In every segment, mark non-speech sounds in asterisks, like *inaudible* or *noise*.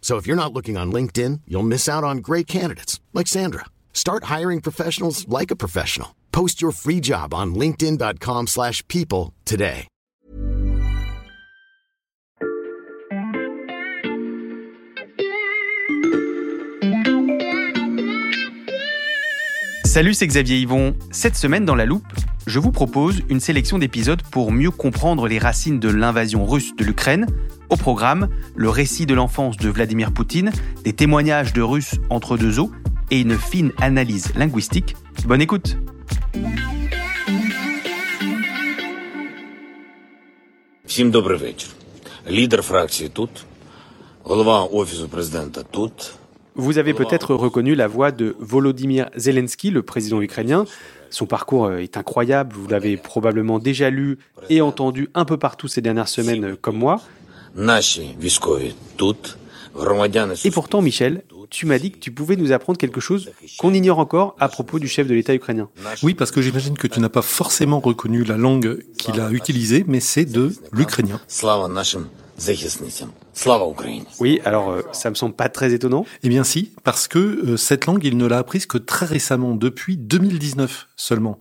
So if you're not looking on LinkedIn, you'll miss out on great candidates like Sandra. Start hiring professionals like a professional. Post your free job on linkedin.com/people today. Salut, c'est Xavier Yvon. Cette semaine dans La Loupe, je vous propose une sélection d'épisodes pour mieux comprendre les racines de l'invasion russe de l'Ukraine. Au programme, le récit de l'enfance de Vladimir Poutine, des témoignages de Russes entre deux eaux et une fine analyse linguistique. Bonne écoute Всім добрий вечір. Лідер фракції тут, голова офісу президента тут. Vous avez peut-être reconnu la voix de Volodymyr Zelensky, le président ukrainien. Son parcours euh, est incroyable, vous l'avez probablement déjà lu et entendu un peu partout ces dernières semaines euh, comme moi. Et pourtant, Michel, tu m'as dit que tu pouvais nous apprendre quelque chose qu'on ignore encore à propos du chef de l'État ukrainien. Oui, parce que j'imagine que tu n'as pas forcément reconnu la langue qu'il a utilisée, mais c'est de l'ukrainien. Oui, alors euh, ça me semble pas très étonnant. Eh bien si, parce que euh, cette langue, il ne l'a apprise que très récemment, depuis 2019 seulement.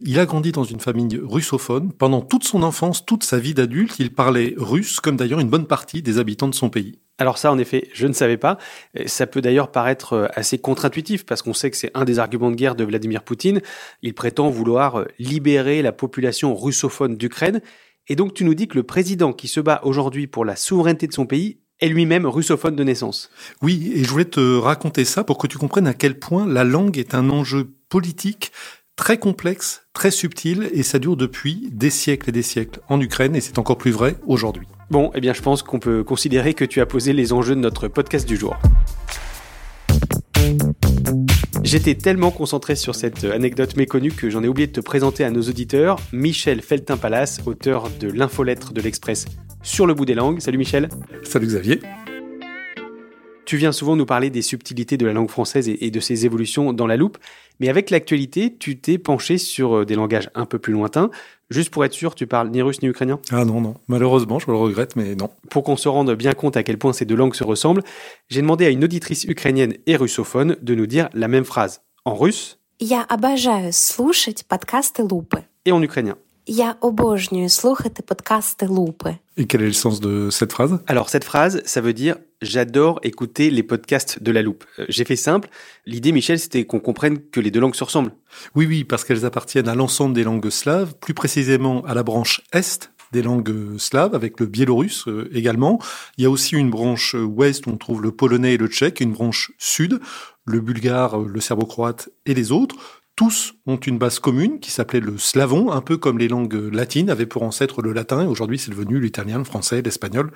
Il a grandi dans une famille russophone. Pendant toute son enfance, toute sa vie d'adulte, il parlait russe, comme d'ailleurs une bonne partie des habitants de son pays. Alors ça, en effet, je ne savais pas. Ça peut d'ailleurs paraître euh, assez contre-intuitif parce qu'on sait que c'est un des arguments de guerre de Vladimir Poutine. Il prétend vouloir libérer la population russophone d'Ukraine et donc tu nous dis que le président qui se bat aujourd'hui pour la souveraineté de son pays est lui-même russophone de naissance. Oui, et je voulais te raconter ça pour que tu comprennes à quel point la langue est un enjeu politique très complexe, très subtil, et ça dure depuis des siècles et des siècles en Ukraine, et c'est encore plus vrai aujourd'hui. Bon, eh bien je pense qu'on peut considérer que tu as posé les enjeux de notre podcast du jour. J'étais tellement concentré sur cette anecdote méconnue que j'en ai oublié de te présenter à nos auditeurs Michel Feltin-Palas, auteur de l'infolettre de l'Express sur le bout des langues. Salut Michel. Salut Xavier. Tu viens souvent nous parler des subtilités de la langue française et et de ses évolutions dans la loupe, mais avec l'actualité, tu t'es penché sur euh, des langages un peu plus lointains. Juste pour être sûr, tu parles ni russe ni ukrainien Ah non, non, malheureusement, je le regrette, mais non. Pour qu'on se rende bien compte à quel point ces deux langues se ressemblent, j'ai demandé à une auditrice ukrainienne et russophone de nous dire la même phrase en russe Я обожаю слушать подкасты Лупи. et en ukrainien. Я обожнюю слухати подкасти Лупи. Et quel est le sens de cette phrase Alors cette phrase, ça veut dire j'adore écouter les podcasts de la loupe. Euh, J'ai fait simple. L'idée, Michel, c'était qu'on comprenne que les deux langues se ressemblent. Oui, oui, parce qu'elles appartiennent à l'ensemble des langues slaves, plus précisément à la branche Est des langues euh, slaves, avec le biélorusse euh, également. Il y a aussi une branche euh, ouest où on trouve le polonais et le tchèque, une branche sud, le bulgare, euh, le serbo-croate et les autres. Tous ont une base commune qui s'appelait le slavon, un peu comme les langues latines avaient pour ancêtre le latin, et aujourd'hui c'est devenu l'italien, le français, l'espagnol,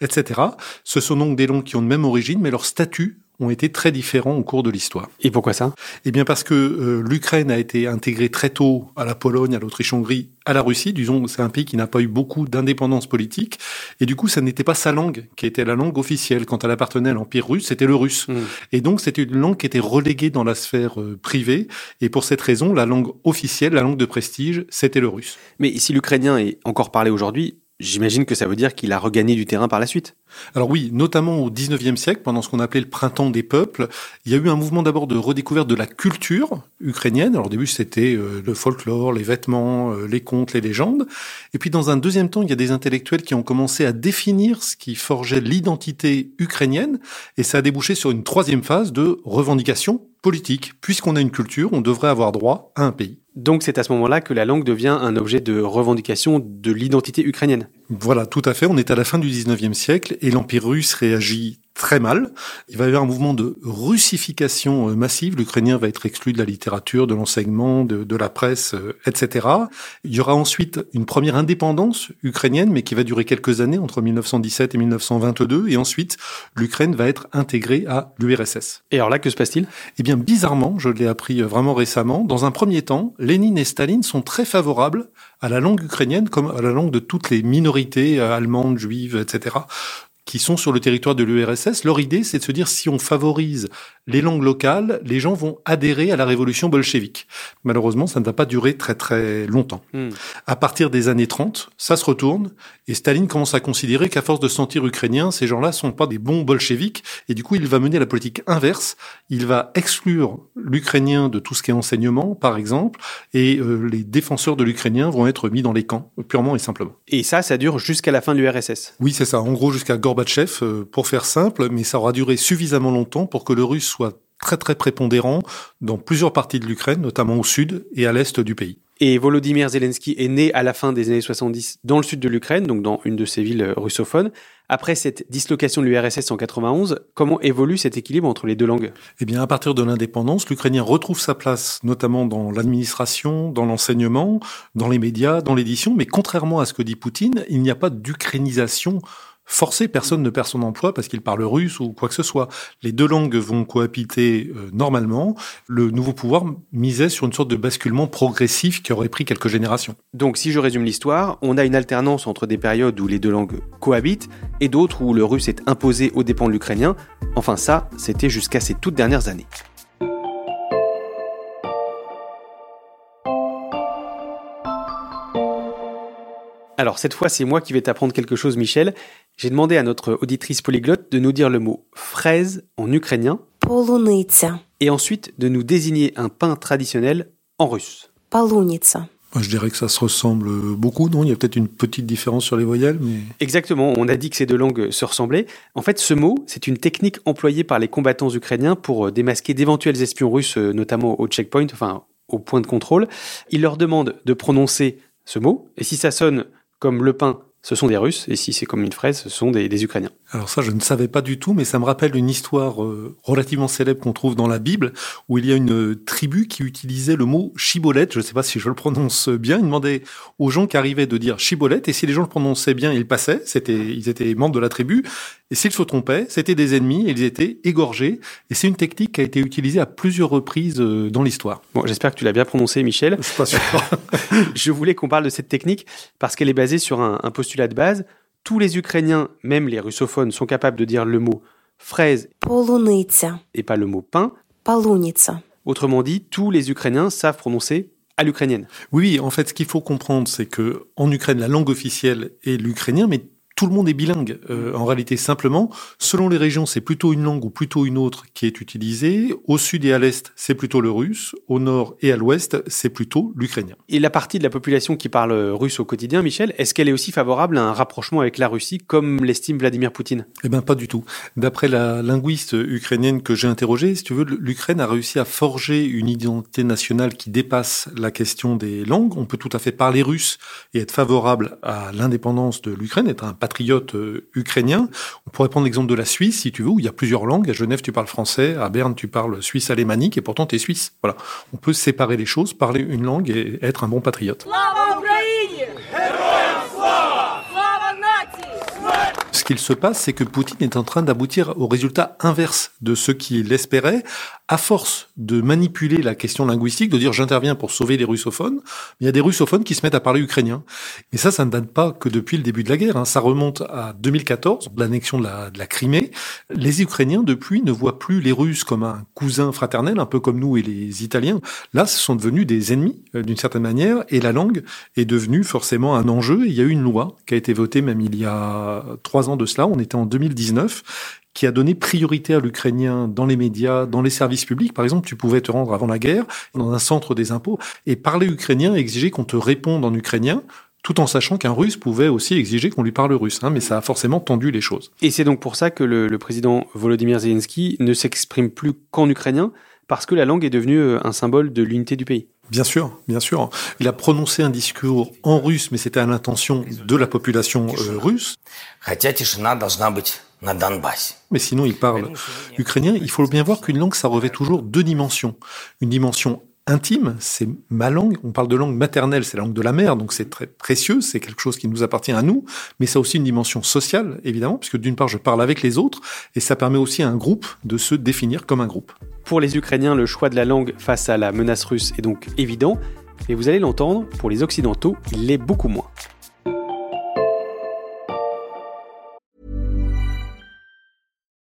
etc. Ce sont donc des langues qui ont de même origine, mais leurs statuts ont été très différents au cours de l'histoire. Et pourquoi ça? Eh bien parce que euh, l'Ukraine a été intégrée très tôt à la Pologne, à l'Autriche-Hongrie, à la Russie. Disons, c'est un pays qui n'a pas eu beaucoup d'indépendance politique. Et du coup, ça n'était pas sa langue qui était la langue officielle. Quand elle appartenait à l'Empire russe, c'était le russe. Mm. Et donc, c'était une langue qui était reléguée dans la sphère euh, privée. Et pour cette raison, la langue officielle, la langue de prestige, c'était le russe. Mais si l'ukrainien est encore parlé aujourd'hui, J'imagine que ça veut dire qu'il a regagné du terrain par la suite. Alors oui, notamment au 19e siècle, pendant ce qu'on appelait le printemps des peuples, il y a eu un mouvement d'abord de redécouverte de la culture ukrainienne. Alors au début, c'était euh, le folklore, les vêtements, euh, les contes, les légendes. Et puis dans un deuxième temps, il y a des intellectuels qui ont commencé à définir ce qui forgeait l'identité ukrainienne. Et ça a débouché sur une troisième phase de revendication politique. Puisqu'on a une culture, on devrait avoir droit à un pays. Donc c'est à ce moment-là que la langue devient un objet de revendication de l'identité ukrainienne. Voilà, tout à fait. On est à la fin du 19e siècle et l'Empire russe réagit très mal. Il va y avoir un mouvement de russification euh, massive. L'ukrainien va être exclu de la littérature, de l'enseignement, de, de, la presse, euh, etc. Il y aura ensuite une première indépendance ukrainienne, mais qui va durer quelques années, entre 1917 et 1922. Et ensuite, l'Ukraine va être intégrée à l'URSS. Et alors là, que se passe-t-il? Eh bien, bizarrement, je l'ai appris euh, vraiment récemment, dans un premier temps, Lénine et Staline sont très favorables à la langue ukrainienne comme à la langue de toutes les minorités allemandes, juives, etc qui sont sur le territoire de l'URSS, leur idée, c'est de se dire si on favorise les langues locales, les gens vont adhérer à la révolution bolchevique. Malheureusement, ça ne va pas durer très très longtemps. Hmm. À partir des années 30, ça se retourne et Staline commence à considérer qu'à force de se sentir ukrainien, ces gens-là sont pas des bons bolcheviques et du coup, il va mener la politique inverse. Il va exclure l'ukrainien de tout ce qui est enseignement, par exemple, et euh, les défenseurs de l'ukrainien vont être mis dans les camps, purement et simplement. Et ça, ça dure jusqu'à la fin de l'URSS Oui, c'est ça. En gros, jusqu'à Gorbachev chef euh, pour faire simple, mais ça aura duré suffisamment longtemps pour que le russe soit très très prépondérant dans plusieurs parties de l'Ukraine, notamment au sud et à l'est du pays. Et Volodymyr Zelensky est né à la fin des années 70 dans le sud de l'Ukraine, donc dans une de ces villes euh, russophones. Après cette dislocation de l'URSS en 91, comment évolue cet équilibre entre les deux langues? Eh bien, à partir de l'indépendance, l'Ukrainien retrouve sa place, notamment dans l'administration, dans l'enseignement, dans les médias, dans l'édition. Mais contrairement à ce que dit Poutine, il n'y a pas d'ukrainisation forcer personne ne perd son emploi parce qu'il parle russe ou quoi que ce soit. Les deux langues vont cohabiter euh, normalement. Le nouveau pouvoir misait sur une sorte de basculement progressif qui aurait pris quelques générations. Donc si je résume l'histoire, on a une alternance entre des périodes où les deux langues cohabitent et d'autres où le russe est imposé aux dépens de l'ukrainien. Enfin ça, c'était jusqu'à ces toutes dernières années. Alors cette fois, c'est moi qui vais t'apprendre quelque chose, Michel. J'ai demandé à notre auditrice polyglotte de nous dire le mot fraise en ukrainien. Et ensuite de nous désigner un pain traditionnel en russe. je dirais que ça se ressemble beaucoup, non? Il y a peut-être une petite différence sur les voyelles, mais... Exactement, on a dit que ces deux langues se ressemblaient. En fait, ce mot, c'est une technique employée par les combattants ukrainiens pour euh, démasquer d'éventuels espions russes, euh, notamment au checkpoint, enfin au point de contrôle. Ils leur demandent de prononcer ce mot, et si ça sonne comme le pain, ce sont des Russes, et si c'est comme une fraise, ce sont des, Ukrainiens. Alors ça, je ne savais pas du tout, mais ça me rappelle une histoire euh, relativement célèbre qu'on trouve dans la Bible, où il y a une tribu qui utilisait le mot chibolette, je ne sais pas si je le prononce bien, il demandait aux gens qui arrivaient de dire chibolette, et si les gens le prononçaient bien, ils passaient, c'était, ils étaient membres de la tribu, et s'ils se trompaient, c'était des ennemis et ils étaient égorgés. Et c'est une technique qui a été utilisée à plusieurs reprises euh, dans l'histoire. Bon, j'espère que tu l'as bien prononcé, Michel. Je suis pas sûr. *laughs* Je voulais qu'on parle de cette technique parce qu'elle est basée sur un, postulat de base. Tous les Ukrainiens, même les russophones, sont capables de dire le mot fraise et pas le mot pain. Autrement dit, tous les Ukrainiens savent prononcer à l'ukrainienne. Oui, en fait, ce qu'il faut comprendre, c'est que en Ukraine, la langue officielle est l'ukrainien, mais tout le monde est bilingue. Euh, en réalité, simplement, selon les régions, c'est plutôt une langue ou plutôt une autre qui est utilisée. Au sud et à l'est, c'est plutôt le russe. Au nord et à l'ouest, c'est plutôt l'ukrainien. Et la partie de la population qui parle russe au quotidien, Michel, est-ce qu'elle est aussi favorable à un rapprochement avec la Russie, comme l'estime Vladimir Poutine? Eh bien, pas du tout. D'après la linguiste ukrainienne que j'ai interrogée, si tu veux, l'Ukraine a réussi à forger une identité nationale qui dépasse la question des langues. On peut tout à fait parler russe et être favorable à l'indépendance de l'Ukraine, être un patriotes euh, ukrainiens. On pourrait prendre l'exemple de la Suisse, si tu veux, où il y a plusieurs langues. À Genève, tu parles français, à Berne, tu parles suisse alémanique, et pourtant tu es suisse. Voilà. On peut séparer les choses, parler une langue et être un bon patriote. Qu'il se passe, c'est que Poutine est en train d'aboutir au résultat inverse de ce qu'il espérait, à force de manipuler la question linguistique, de dire j'interviens pour sauver les russophones, il y a des russophones qui se mettent à parler ukrainien. Et ça, ça ne date pas que depuis le début de la guerre. Hein. Ça remonte à 2014, l'annexion de la, Crimée. Les Ukrainiens, depuis, ne voient plus les Russes comme un cousin fraternel, un peu comme nous et les Italiens. Là, ce sont devenus des ennemis, euh, d'une certaine manière, et la langue est devenue forcément un enjeu. Il y a eu une loi qui a été votée même il y a trois ans de cela, on était en 2019, qui a donné priorité à l'ukrainien dans les médias, dans les services publics. Par exemple, tu pouvais te rendre avant la guerre dans un centre des impôts et parler ukrainien et exiger qu'on te réponde en ukrainien tout en sachant qu'un russe pouvait aussi exiger qu'on lui parle russe. Hein, mais ça a forcément tendu les choses. Et c'est donc pour ça que le, le président Volodymyr Zelensky ne s'exprime plus qu'en ukrainien, parce que la langue est devenue euh, un symbole de l'unité du pays. Bien sûr, bien sûr. Il a prononcé un discours en russe, mais c'était à l'intention de la population euh, russe. Mais sinon, il parle ukrainien. Il faut bien voir qu'une langue, ça revêt toujours deux dimensions. Une dimension intime, c'est ma langue. On parle de langue maternelle, c'est la langue de la mère, donc c'est très précieux, c'est quelque chose qui nous appartient à nous. Mais ça a aussi une dimension sociale, évidemment, puisque d'une part, je parle avec les autres, et ça permet aussi à un groupe de se définir comme un groupe. Pour les Ukrainiens, le choix de la langue face à la menace russe est donc évident, mais vous allez l'entendre, pour les Occidentaux, il l'est beaucoup moins.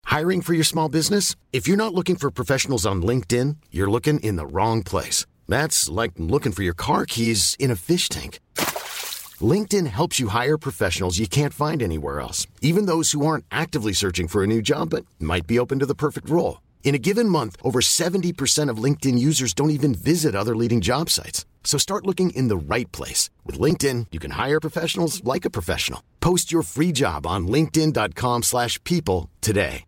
Hiring for your small business? If you're not looking for professionals on LinkedIn, you're looking in the wrong place. That's like looking for your car keys in a fish tank. LinkedIn helps you hire professionals you can't find anywhere else, even those who aren't actively searching for a new job but might be open to the perfect role. In a given month, over 70% of LinkedIn users don't even visit other leading job sites. So start looking in the right place. With LinkedIn, you can hire professionals like a professional. Post your free job on linkedin.com slash people today.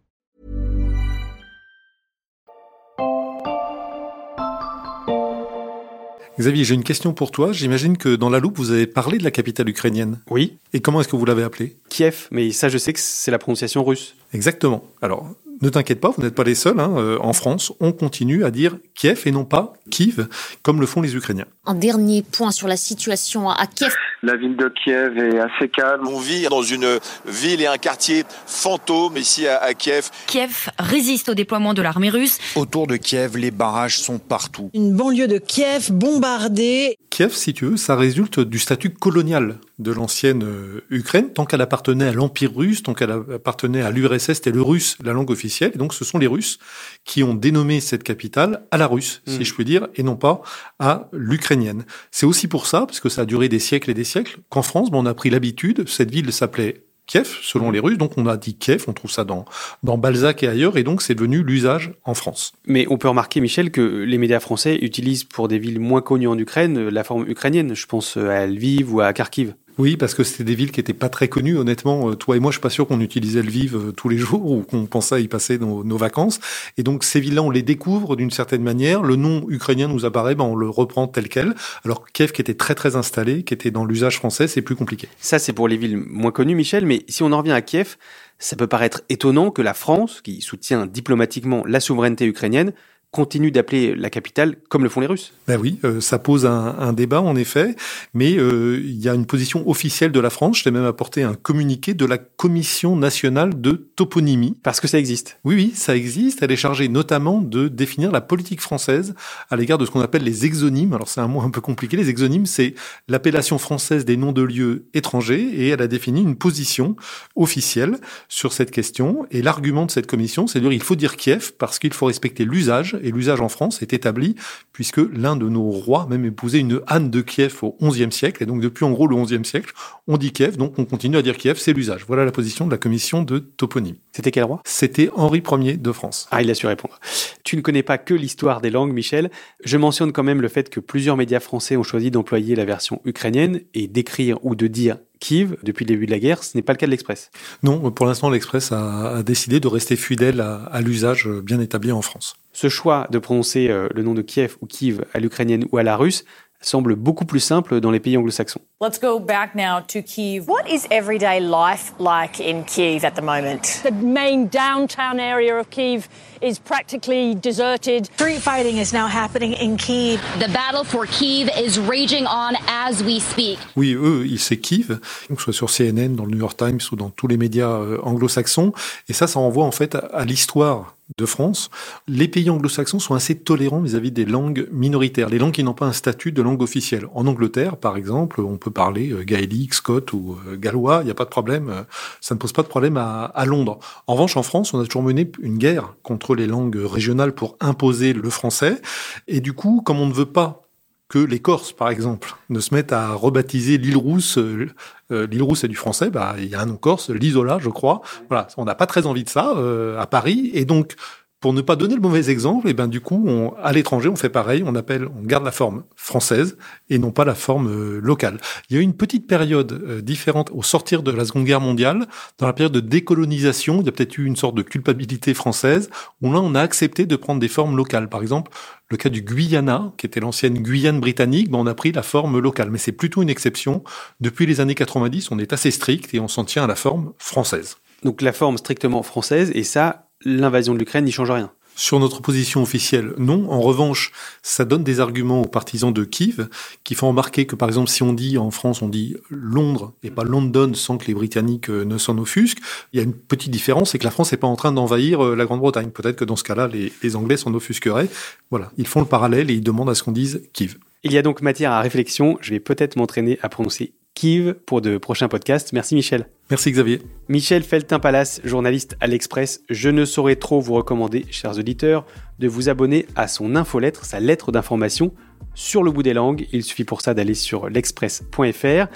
Xavier, j'ai une question pour toi. J'imagine que dans la loupe, vous avez parlé de la capitale ukrainienne. Oui. Et comment est-ce que vous l'avez appelée? Kiev, mais ça je sais que c'est la prononciation russe. Exactement. Alors, ne t'inquiète pas, vous n'êtes pas les seuls. Hein. Euh, en France, on continue à dire Kiev et non pas Kiev, comme le font les Ukrainiens. Un dernier point sur la situation à Kiev. La ville de Kiev est assez calme. On vit dans une ville et un quartier fantôme ici à, à Kiev. Kiev résiste au déploiement de l'armée russe. Autour de Kiev, les barrages sont partout. Une banlieue de Kiev bombardée. Kiev, si tu veux, ça résulte du statut colonial de l'ancienne euh, Ukraine. Tant qu'elle appartenait à l'Empire russe, tant qu'elle appartenait à l'URSS, c'était le russe, la langue officielle. Et donc, ce sont les Russes qui ont dénommé cette capitale à la russe, si je puis dire, et non pas à l'ukrainienne. C'est aussi pour ça, parce que ça a duré des siècles et des siècles, qu'en France, bon, on a pris l'habitude, cette ville s'appelait Kiev, selon les Russes. Donc on a dit Kiev, on trouve ça dans, dans Balzac et ailleurs, et donc c'est devenu l'usage en France. Mais on peut remarquer, Michel, que les médias français utilisent pour des villes moins connues en Ukraine la forme ukrainienne. Je pense à Lviv ou à Kharkiv. Oui, parce que c'était des villes qui étaient pas très connues, honnêtement. Euh, toi et moi, je suis pas sûr qu'on utilisait Lviv euh, tous les jours *laughs* ou qu'on pensait y passer nos, nos vacances. Et donc, ces villes-là, on les découvre d'une certaine manière. Le nom ukrainien nous apparaît, ben, on le reprend tel quel. Alors, Kiev, qui était très, très installé, qui était dans l'usage français, c'est plus compliqué. Ça, c'est pour les villes moins connues, Michel. Mais si on en revient à Kiev, ça peut paraître étonnant que la France, qui soutient diplomatiquement la souveraineté ukrainienne, continue d'appeler la capitale comme le font les Russes. Ben oui, euh, ça pose un, un, débat en effet, mais euh, il y a une position officielle de la France. Je t'ai même apporté un communiqué de la Commission nationale de toponymie. Parce que ça existe. Oui, oui, ça existe. Elle est chargée notamment de définir la politique française à l'égard de ce qu'on appelle les exonymes. Alors c'est un mot un peu compliqué. Les exonymes, c'est l'appellation française des noms de lieux étrangers, et elle a défini une position officielle sur cette question. Et l'argument de cette commission, c'est de dire il faut dire Kiev parce qu'il faut respecter l'usage et l'usage en France est établi puisque l'un de nos rois même épousait une Anne de Kiev au XIe siècle. Et donc depuis en gros le XIe siècle, on dit Kiev, donc on continue à dire Kiev, c'est l'usage. Voilà la position de la commission de toponymie. C'était quel roi? C'était Henri Ier de France. Ah, il a su répondre. Tu ne connais pas que l'histoire des langues, Michel. Je mentionne quand même le fait que plusieurs médias français ont choisi d'employer la version ukrainienne et d'écrire ou de dire Kiev depuis le début de la guerre. Ce n'est pas le cas de l'Express. Non, pour l'instant, l'Express a, a, décidé de rester fidèle à, à l'usage bien établi en France. Ce choix de prononcer euh, le nom de Kiev ou Kiev à l'ukrainienne ou à la russe semble beaucoup plus simple dans les pays anglo-saxons. Let's go back now to Kiev. What is everyday life like in Kiev at the moment? The main downtown area of Kiev is practically deserted. Street fighting is now happening in Kiev. The battle for Kiev is raging on as we speak. Oui, eux, ils c'est Kiev, que ce soit sur CNN, dans le New York Times ou dans tous les médias euh, anglo-saxons. Et ça, ça renvoie en fait à l'histoire de France, les pays anglo-saxons sont assez tolérants vis-à-vis des langues minoritaires, les langues qui n'ont pas un statut de langue officielle. En Angleterre, par exemple, on peut parler euh, gaélique, scot ou euh, gallois, il n'y a pas de problème, euh, ça ne pose pas de problème à, Londres. En revanche, en France, on a toujours mené une guerre contre les langues régionales pour imposer le français, et du coup, comme on ne veut pas que les Corses, par exemple, ne se mettent à rebaptiser l'île Rousse. Euh, euh, l'île Rousse, c'est du français. Bah, il y a un nom corse, l'Isola, je crois. Voilà, on n'a pas très envie de ça euh, à Paris, et donc pour ne pas donner le mauvais exemple, et eh ben du coup, on, à l'étranger, on fait pareil, on appelle, on garde la forme française et non pas la forme euh, locale. Il y a eu une petite période euh, différente au sortir de la Seconde Guerre mondiale, dans la période de décolonisation, il y a peut-être eu une sorte de culpabilité française, où là, on a accepté de prendre des formes locales. Par exemple, le cas du Guyana, qui était l'ancienne Guyane britannique, ben on a pris la forme locale, mais c'est plutôt une exception. Depuis les années 90, on est assez strict et on s'en tient à la forme française. Donc la forme strictement française, et ça, l'invasion de l'Ukraine n'y change rien. Sur notre position officielle, non. En revanche, ça donne des arguments aux partisans de Kiev qui font remarquer que, par exemple, si on dit en France, on dit Londres et pas London sans que les Britanniques euh, ne s'en offusquent, il y a une petite différence, c'est que la France n'est pas en train d'envahir euh, la Grande-Bretagne. Peut-être que dans ce cas-là, les, les Anglais s'en offusqueraient. Voilà, ils font le parallèle et ils demandent à ce qu'on dise Kiev. Il y a donc matière à réflexion. Je vais peut-être m'entraîner à prononcer Kiev pour de prochains podcasts. Merci Michel. Merci Xavier. Michel Feltin-Palace, journaliste à l'Express. Je ne saurais trop vous recommander, chers auditeurs, de vous abonner à son infolettre, sa lettre d'information sur le bout des langues. Il suffit pour ça d'aller sur l'express.fr.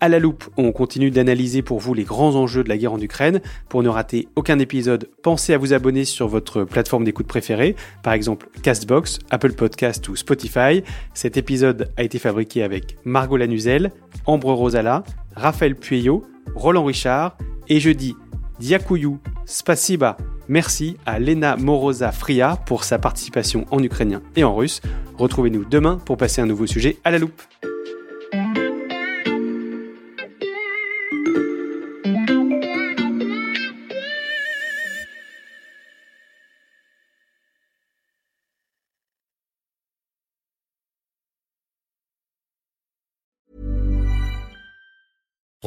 À la loupe, on continue d'analyser pour vous les grands enjeux de la guerre en Ukraine. Pour ne rater aucun épisode, pensez à vous abonner sur votre plateforme d'écoute préférée, par exemple Castbox, Apple Podcast ou Spotify. Cet épisode a été fabriqué avec Margot Lanuzel, Ambre Rosala, Raphaël Pueyo, Roland Richard et je dis Diakuyu, Spasiba, merci à Lena Moroza Fria pour sa participation en ukrainien et en russe. Retrouvez-nous demain pour passer un nouveau sujet à la loupe.